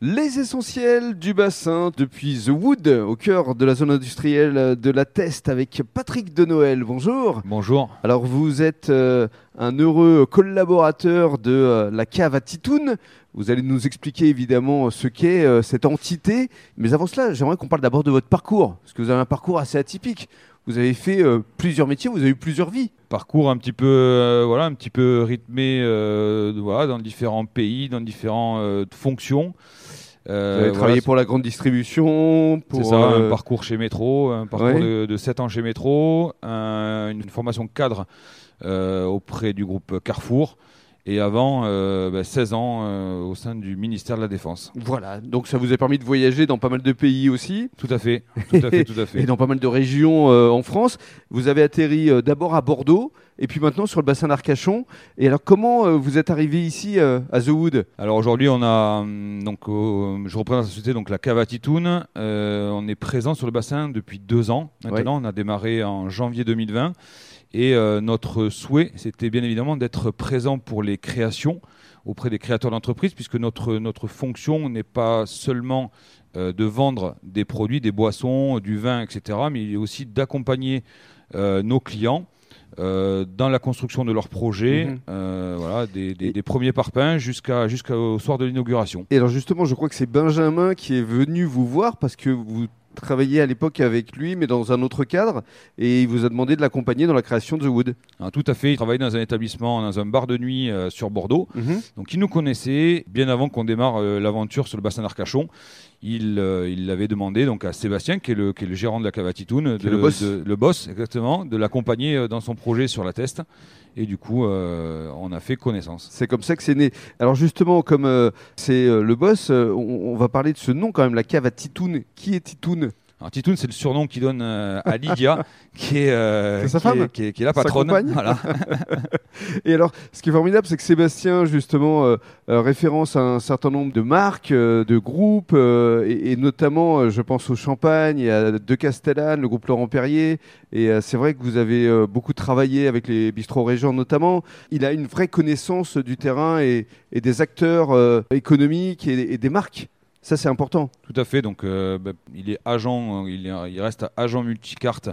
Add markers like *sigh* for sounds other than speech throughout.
Les essentiels du bassin depuis The Wood, au cœur de la zone industrielle de la Teste, avec Patrick de Noël. Bonjour. Bonjour. Alors, vous êtes euh, un heureux collaborateur de euh, la cave à Titoun. Vous allez nous expliquer évidemment ce qu'est euh, cette entité. Mais avant cela, j'aimerais qu'on parle d'abord de votre parcours, parce que vous avez un parcours assez atypique. Vous avez fait euh, plusieurs métiers, vous avez eu plusieurs vies. Parcours un petit peu, euh, voilà, un petit peu rythmé euh, voilà, dans différents pays, dans différentes fonctions. Vous avez travaillé voilà, pour la grande distribution, C'est pour ça, un parcours chez Métro, un parcours Ouais. de, de 7 ans chez Métro, un- une formation cadre auprès du groupe Carrefour, et avant euh, bah, 16 ans euh, au sein du ministère de la Défense. Voilà, donc ça vous a permis de voyager dans pas mal de pays aussi. Tout à fait, tout à fait, tout à *laughs* et fait. dans pas mal de régions euh, en France. Vous avez atterri euh, d'abord à Bordeaux et puis maintenant sur le bassin d'Arcachon. Et alors comment vous êtes arrivé ici à The Wood? Alors aujourd'hui, on a hum, donc je représente la société donc la cave à Titoun. Euh, on est présent sur le bassin depuis deux ans. Maintenant, on a démarré en janvier 2020 et euh, notre souhait, c'était bien évidemment d'être présent pour les créations auprès des créateurs d'entreprises, puisque notre notre fonction n'est pas seulement euh, de vendre des produits, des boissons, du vin, etc., mais il est aussi d'accompagner euh, nos clients. euh, dans la construction de leurs projets, Mhm. euh, voilà, des, des- des premiers parpaings jusqu'à jusqu'au soir de l'inauguration. Et alors justement, je crois que c'est Benjamin qui est venu vous voir parce que vous travailliez à l'époque avec lui, mais dans un autre cadre, et il vous a demandé de l'accompagner dans la création de The Wood. Ah, tout à fait, il travaillait dans un établissement, dans un bar de nuit euh, sur Bordeaux. Mhm. Donc il nous connaissait bien avant qu'on démarre euh, l'aventure sur le bassin d'Arcachon. Il euh, il l'avait demandé donc à Sébastien, qui est le, qui est le gérant de la Cavatitoun, est le boss. le boss exactement, de l'accompagner euh, dans son projet sur la test. Et du coup, euh, on a fait connaissance. C'est comme ça que c'est né. Alors justement, comme euh, c'est le boss, on, on va parler de ce nom quand même, la cave à Titoun. Qui est Titoun? Alors Titoun, c'est le surnom qu'il donne euh, à Lydia, *laughs* qui est, euh, qui est- qui est, qui est la patronne. Voilà. *laughs* Et alors, ce qui est formidable, c'est que Sébastien, justement, euh, euh, référence à un certain nombre de marques, de groupes, et, et notamment, je pense au Champagne, et à De Castellane, le groupe Laurent Perrier. Et c'est vrai que vous avez beaucoup travaillé avec les bistrots régents, notamment. Il a une vraie connaissance du terrain et, et des acteurs économiques et des marques. Ça, c'est important. Tout à fait. Donc, euh, bah, il est agent, euh, il, est- il reste agent multicarte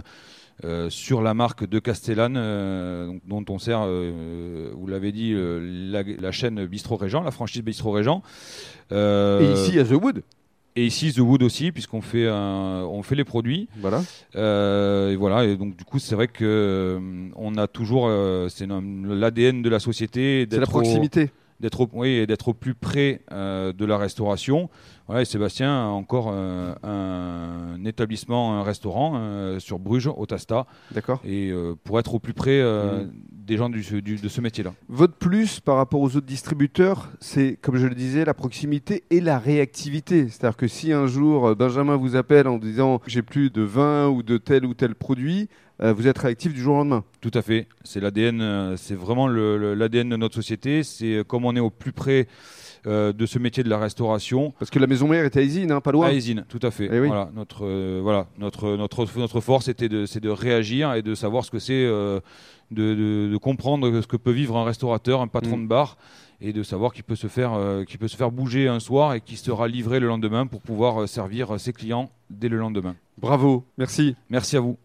euh, sur la marque de Castellane, euh, dont on sert, vous l'avez dit, la, la chaîne Bistro Régent, la franchise Bistro Régent. Et ici, à The Wood. et ici The Wood aussi, puisqu'on fait, un- on fait les produits. Voilà. Euh, et voilà. Et donc, du coup, c'est vrai que euh, on a toujours, euh, c'est l'ADN de la société. C'est la au- proximité. D'être au, oui, d'être au plus près euh, de la restauration. Voilà, et Sébastien a encore euh, un établissement, un restaurant euh, sur Bruges, au Tasta, D'accord. et pour être au plus près Mhm. des gens du, du- de ce métier-là. Votre plus par rapport aux autres distributeurs, c'est, comme je le disais, la proximité et la réactivité. C'est-à-dire que si un jour Benjamin vous appelle en disant j'ai plus de vin ou de tel ou tel produit, euh, vous êtes réactif du jour au lendemain. Tout à fait. C'est l'ADN, euh, c'est vraiment l'ADN de notre société. C'est euh, comme on est au plus près euh, de ce métier de la restauration. Parce que la maison mère était à Isine, hein, pas loin. À Esine, tout à fait. Eh oui. Voilà, notre, euh, voilà, notre, notre, notre force, était de, c'est de réagir et de savoir ce que c'est, de, de- de comprendre ce que peut vivre un restaurateur, un patron Mm. de bar, et de savoir qu'il peut, se faire, euh, qu'il peut se faire bouger un soir et qu'il sera livré le lendemain pour pouvoir servir ses clients dès le lendemain. Bravo, merci. Merci à vous.